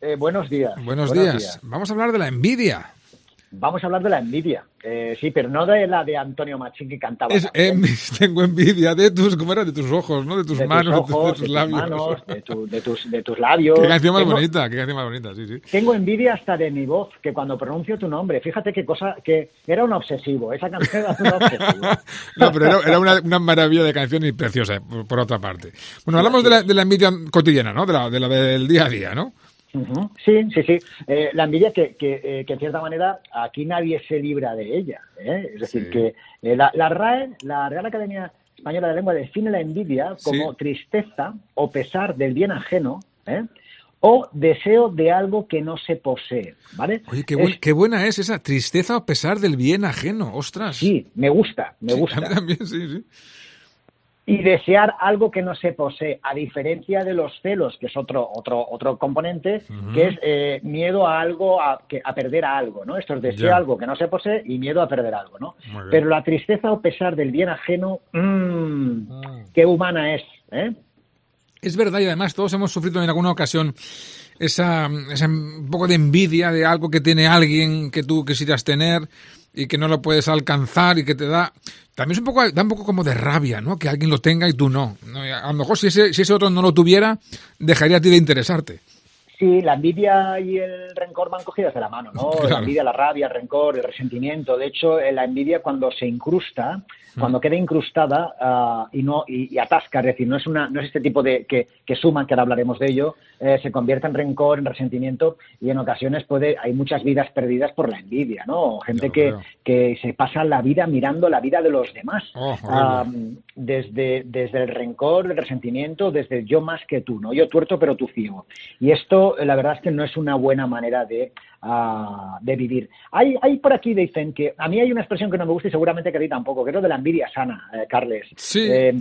Eh, buenos días. Buenos, días. Vamos a hablar de la envidia. Vamos a hablar de la envidia. Eh, sí, pero no de la de Antonio Machín que cantaba. Es, tengo envidia de tus, ¿cómo era? De tus ojos, ¿no? De tus manos, de, tus labios. de, tus, de, tus, labios. Qué canción más bonita, qué canción más bonita, sí, sí. Tengo envidia hasta de mi voz, que cuando pronuncio tu nombre, fíjate qué cosa, que era un obsesivo, esa canción era un obsesivo. no, pero era, una, una, maravilla de canción y preciosa, por, otra parte. Bueno, hablamos de la, de la envidia cotidiana, ¿no? De la, de la del día a día, ¿no? Sí, sí, sí. Eh, la envidia que, que, eh, que, en cierta manera aquí nadie se libra de ella. ¿eh? Es decir, que la, la, RAE, la Real Academia Española de Lengua, define la envidia como tristeza o pesar del bien ajeno, o deseo de algo que no se posee, ¿vale? Oye, qué, qué, buena es esa tristeza o pesar del bien ajeno, ostras. Sí, me gusta, me gusta. también, sí, sí y desear algo que no se posee, a diferencia de los celos, que es otro otro otro componente, que es eh, miedo a algo, a, que, a perder a algo, ¿no? Esto es deseo algo que no se posee y miedo a perder algo, ¿no? Pero la tristeza o pesar del bien ajeno, mmm, qué humana es, ¿eh? Es verdad y además todos hemos sufrido en alguna ocasión esa, esa un poco de envidia de algo que tiene alguien que tú quisieras tener y que no lo puedes alcanzar y que te da también es un poco, da un poco como de rabia, ¿no? Que alguien lo tenga y tú no. A lo mejor si ese, si ese otro no lo tuviera, dejaría a ti de interesarte. Sí, la envidia y el rencor van cogidas de la mano, ¿no? La envidia, la rabia, el rencor, el resentimiento. De hecho, la envidia cuando se incrusta, cuando queda incrustada ah, y no y, atasca, es decir, no es una no es este tipo de que, que suman, que ahora hablaremos de ello, eh, se convierte en rencor, en resentimiento y en ocasiones puede hay muchas vidas perdidas por la envidia, ¿no? Gente que, que se pasa la vida mirando la vida de los demás, oh, desde desde el rencor, el resentimiento, desde yo más que tú, ¿no? Yo tuerto pero tú ciego. Y esto, la verdad es que no es una buena manera de de vivir. Hay, hay por aquí dicen que a mí hay una expresión que no me gusta y seguramente que a ti tampoco, que es lo de la envidia sana, eh, Carles. Sí. Eh,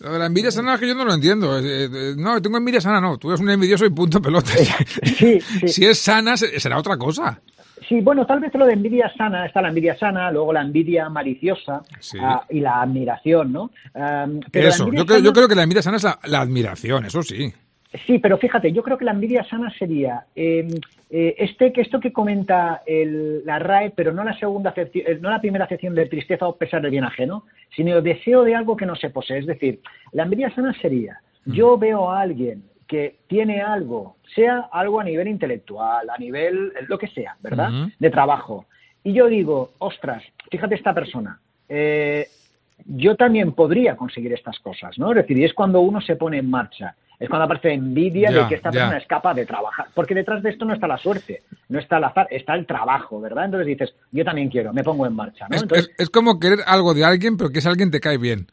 la envidia sana es que yo no lo entiendo. Eh, no, tengo envidia sana, no. Tú eres un envidioso y punto pelota. Sí, Si es sana, será otra cosa. Sí, bueno, tal vez lo de envidia sana, está la envidia sana, luego la envidia maliciosa ah, y la admiración, ¿no? eso, yo, creo, yo, creo, que la envidia sana es la admiración, eso sí. Sí, pero fíjate, yo creo que la envidia sana sería em, eh, este que esto que comenta la RAE, pero no la segunda eh, no la primera acepción de tristeza o pesar del bien ajeno, sino el deseo de algo que no se posee. Es decir, la envidia sana sería yo veo a alguien que tiene algo, sea algo a nivel intelectual, a nivel lo que sea, ¿verdad? De trabajo. Y yo digo, ostras, fíjate esta persona. Eh, yo también podría conseguir estas cosas, ¿no? Es decir, y es cuando uno se pone en marcha es cuando aparece envidia de que esta persona es capaz de trabajar. Porque detrás de esto no está la suerte, no está el azar, está el trabajo, ¿verdad? Entonces dices, yo también quiero, me pongo en marcha. ¿no? Es, es como querer algo de alguien, pero que ese alguien te cae bien.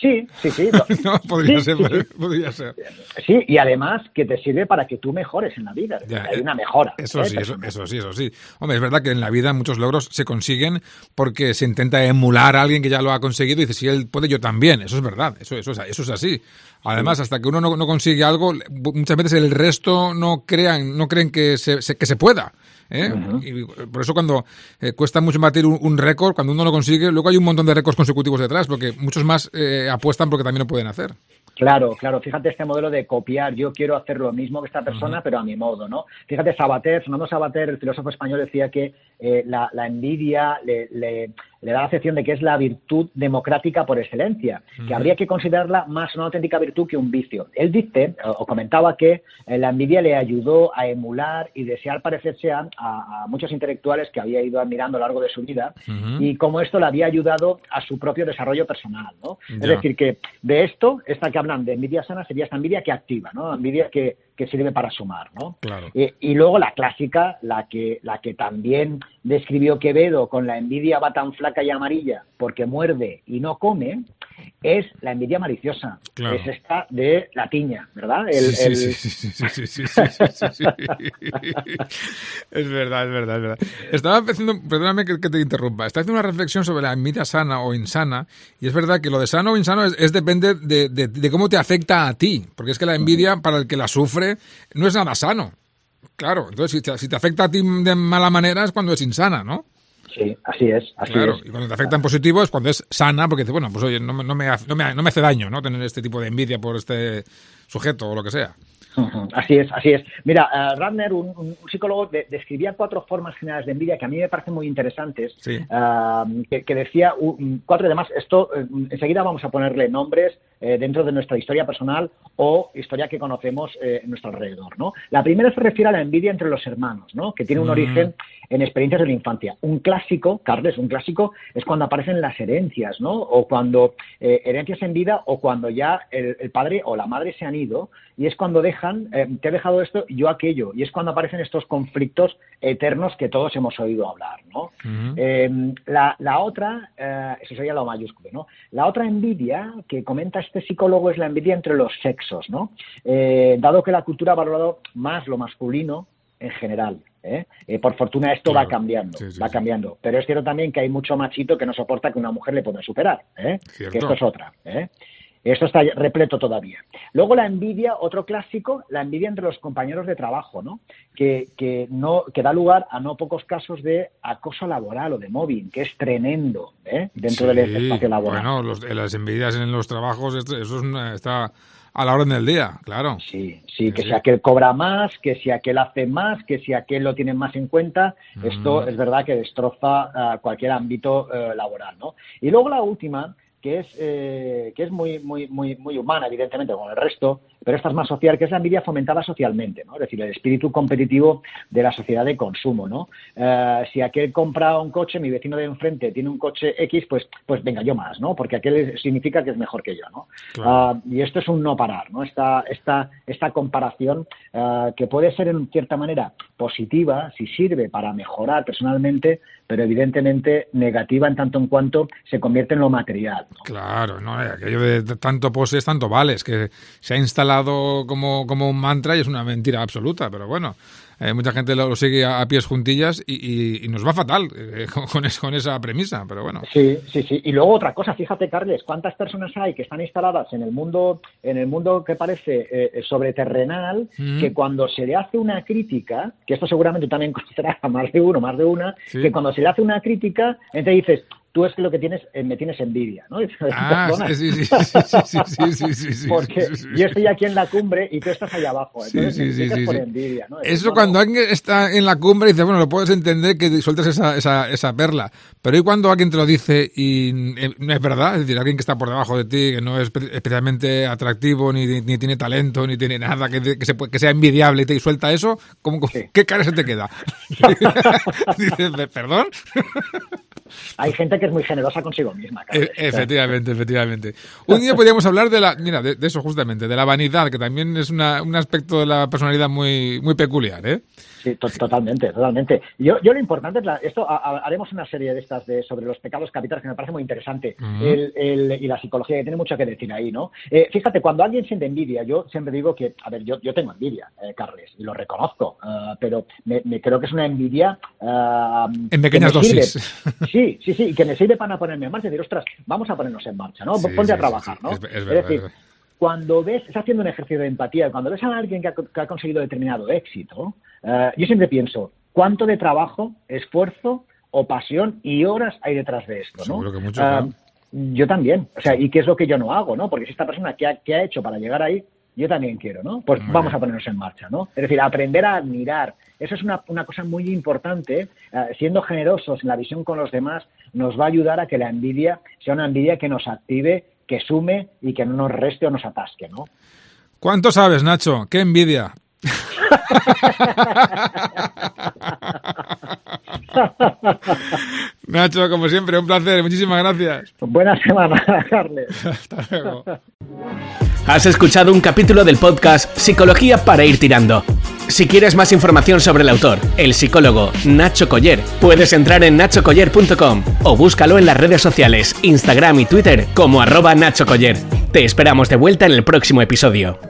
Sí, sí, sí. no, podría, ser, podría ser. Sí, y además que te sirve para que tú mejores en la vida. hay una mejora. Eso sí, eso, eso, sí, eso sí. Hombre, es verdad que en la vida muchos logros se consiguen porque se intenta emular a alguien que ya lo ha conseguido y dice, si él puede, yo también. Eso es verdad, eso, eso, eso es así. Además, hasta que uno no, consigue algo, muchas veces el resto no crean, no creen que se, que se pueda. ¿eh? y por eso cuando eh, cuesta mucho batir un, récord, cuando uno lo consigue, luego hay un montón de récords consecutivos detrás, porque muchos más eh, apuestan porque también lo pueden hacer. Claro, claro. Fíjate este modelo de copiar. Yo quiero hacer lo mismo que esta persona, pero a mi modo, ¿no? Fíjate, Sabater, Fernando Sabater, el filósofo español, decía que la, envidia le, le da la acepción de que es la virtud democrática por excelencia, que habría que considerarla más una auténtica virtud que un vicio. Él dice, o comentaba que eh, la envidia le ayudó a emular y desear parecerse a, muchos intelectuales que había ido admirando a lo largo de su vida y como esto le había ayudado a su propio desarrollo personal. ¿no? Es decir, que de esto, esta que hablan de envidia sana sería esta envidia que activa, ¿no? envidia que, que sirve para sumar, ¿no? y luego la clásica, la que, la que también describió Quevedo con la envidia va tan flaca y amarilla porque muerde y no come, es la envidia maliciosa. Es esta de la tiña, ¿verdad? sí, sí, sí, sí, sí, Es verdad, es verdad, es verdad. Estaba haciendo, perdóname que, te interrumpa, estaba haciendo una reflexión sobre la envidia sana o insana, y es verdad que lo de sano o insano es, depende de, cómo te afecta a ti, porque es que la envidia para el que la sufre no es nada sano. Claro, entonces si te, si te afecta a ti de mala manera es cuando es insana, ¿no? Sí, así es. Así claro, y cuando te afecta en positivo es cuando es sana, porque dice, bueno, pues oye, no, no, me, no, me, no me hace daño, ¿no? Tener este tipo de envidia por este sujeto o lo que sea. Así es, así es. Mira, uh, un, psicólogo, describía cuatro formas generales de envidia que a mí me parecen muy interesantes, uh, que, decía cuatro y demás. Esto eh, enseguida vamos a ponerle nombres eh, dentro de nuestra historia personal o historia que conocemos eh, en nuestro alrededor. ¿no? La primera se refiere a la envidia entre los hermanos, ¿no? que tiene un mm. origen en experiencias de la infancia. Un clásico, Carles, un clásico es cuando aparecen las herencias, ¿no? o cuando herencias en vida o cuando ya el, el padre o la madre se han y es cuando dejan, eh, te he dejado esto yo aquello, y es cuando aparecen estos conflictos eternos que todos hemos oído hablar, ¿no? Eh, la, otra, eh, eso sería lo mayúsculo, ¿no? La otra envidia que comenta este psicólogo es la envidia entre los sexos, ¿no? dado que la cultura ha valorado más lo masculino en general, por fortuna esto va cambiando, va cambiando. Pero es cierto también que hay mucho machito que no soporta que una mujer le pueda superar, que esto es otra. Esto está repleto todavía. Luego la envidia, otro clásico, la envidia entre los compañeros de trabajo, ¿no? Que, que, no, que da lugar a no pocos casos de acoso laboral o de mobbing, que es tremendo ¿eh? dentro del espacio laboral. Bueno, las envidias en los trabajos, eso está a la orden del día, claro. Sí, sí, que si aquel cobra más, que si aquel hace más, que si aquel lo tiene más en cuenta, esto es verdad que destroza uh, cualquier ámbito uh, laboral, ¿no? Y luego la última que es, eh, que es muy, muy, muy, muy humana, evidentemente, como el resto, pero esta es más social, que es la envidia fomentada socialmente, ¿no? Es decir, el espíritu competitivo de la sociedad de consumo, ¿no? Eh, si aquel compra un coche, mi vecino de enfrente tiene un coche X, pues, pues venga, yo más, ¿no? Porque aquel significa que es mejor que yo, ¿no? Ah, y esto es un no parar, ¿no? Esta, esta, esta comparación ah, que puede ser en cierta manera positiva si sirve para mejorar personalmente, pero evidentemente negativa en tanto en cuanto se convierte en lo material. Claro, no, aquello de tanto poses, tanto vales, que se ha instalado como, como un mantra y es una mentira absoluta, pero bueno, eh, mucha gente lo, sigue a, pies juntillas y, nos va fatal eh, con, con, esa premisa, pero bueno. Sí, sí, sí. Y luego otra cosa, fíjate, Carles, cuántas personas hay que están instaladas en el mundo, en el mundo que parece eh, sobreterrenal, mm. que cuando se le hace una crítica, que esto seguramente también a más de uno, más de una, que cuando se le hace una crítica, entonces dices, tú es que lo que tienes, eh, me tienes envidia, ¿no? Ah, sí, sí, sí, Porque yo estoy aquí en la cumbre y tú estás allá abajo, entonces sí, sí, por envidia, ¿no? Eso cuando alguien está en la cumbre dice, bueno, lo puedes entender que sueltas esa, esa, esa perla, pero ¿y cuando alguien te lo dice y eh, no es verdad? Es decir, alguien que está por debajo de ti, que no es especialmente atractivo, ni, ni tiene talento, ni tiene nada, que, que, se, que sea envidiable y te suelta eso, ¿cómo, ¿qué cara se te queda? Dices, ¿perdón? Hay gente que es muy generosa consigo misma. E, efectivamente, efectivamente. Un día podríamos hablar de la, mira, de, eso justamente, de la vanidad, que también es una, un aspecto de la personalidad muy, muy peculiar, ¿eh? Sí, totalmente, totalmente. Yo, yo lo importante es, esto, haremos una serie de estas de, sobre los pecados capitales que me parece muy interesante y la psicología que tiene mucho que decir ahí, ¿no? Eh, fíjate, cuando alguien siente envidia, yo siempre digo que, a ver, yo, yo tengo envidia, eh, Carles, y lo reconozco, eh, pero me, creo que es una envidia... en pequeñas dosis. Sí, sí, sí, que me sirve para ponerme en marcha y decir, ostras, vamos a ponernos en marcha, ¿no? Ponte a trabajar, ¿no? Es, decir, cuando ves, estás haciendo un ejercicio de empatía, cuando ves a alguien que ha, conseguido determinado éxito, eh, yo siempre pienso, ¿cuánto de trabajo, esfuerzo o pasión y horas hay detrás de esto? ¿no? Que mucho, eh, Yo también, o sea, ¿y qué es lo que yo no hago? ¿no? Porque si esta persona que ha, ha hecho para llegar ahí, yo también quiero, ¿no? Pues vamos a ponernos en marcha, ¿no? Es decir, aprender a admirar. Eso es una, una cosa muy importante. Eh, siendo generosos en la visión con los demás, nos va a ayudar a que la envidia sea una envidia que nos active que sume y que no nos reste o nos atasque, ¿no? ¿Cuánto sabes, Nacho? ¡Qué envidia! Nacho, como siempre, un placer. Muchísimas gracias. Buena semana, Carles. Hasta luego. Has escuchado un capítulo del podcast Psicología para ir tirando Si quieres más información sobre el autor, el psicólogo Nacho Coller, puedes entrar en nachocoller.com o búscalo en las redes sociales, Instagram y Twitter como arroba Nacho Coller. Te esperamos de vuelta en el próximo episodio.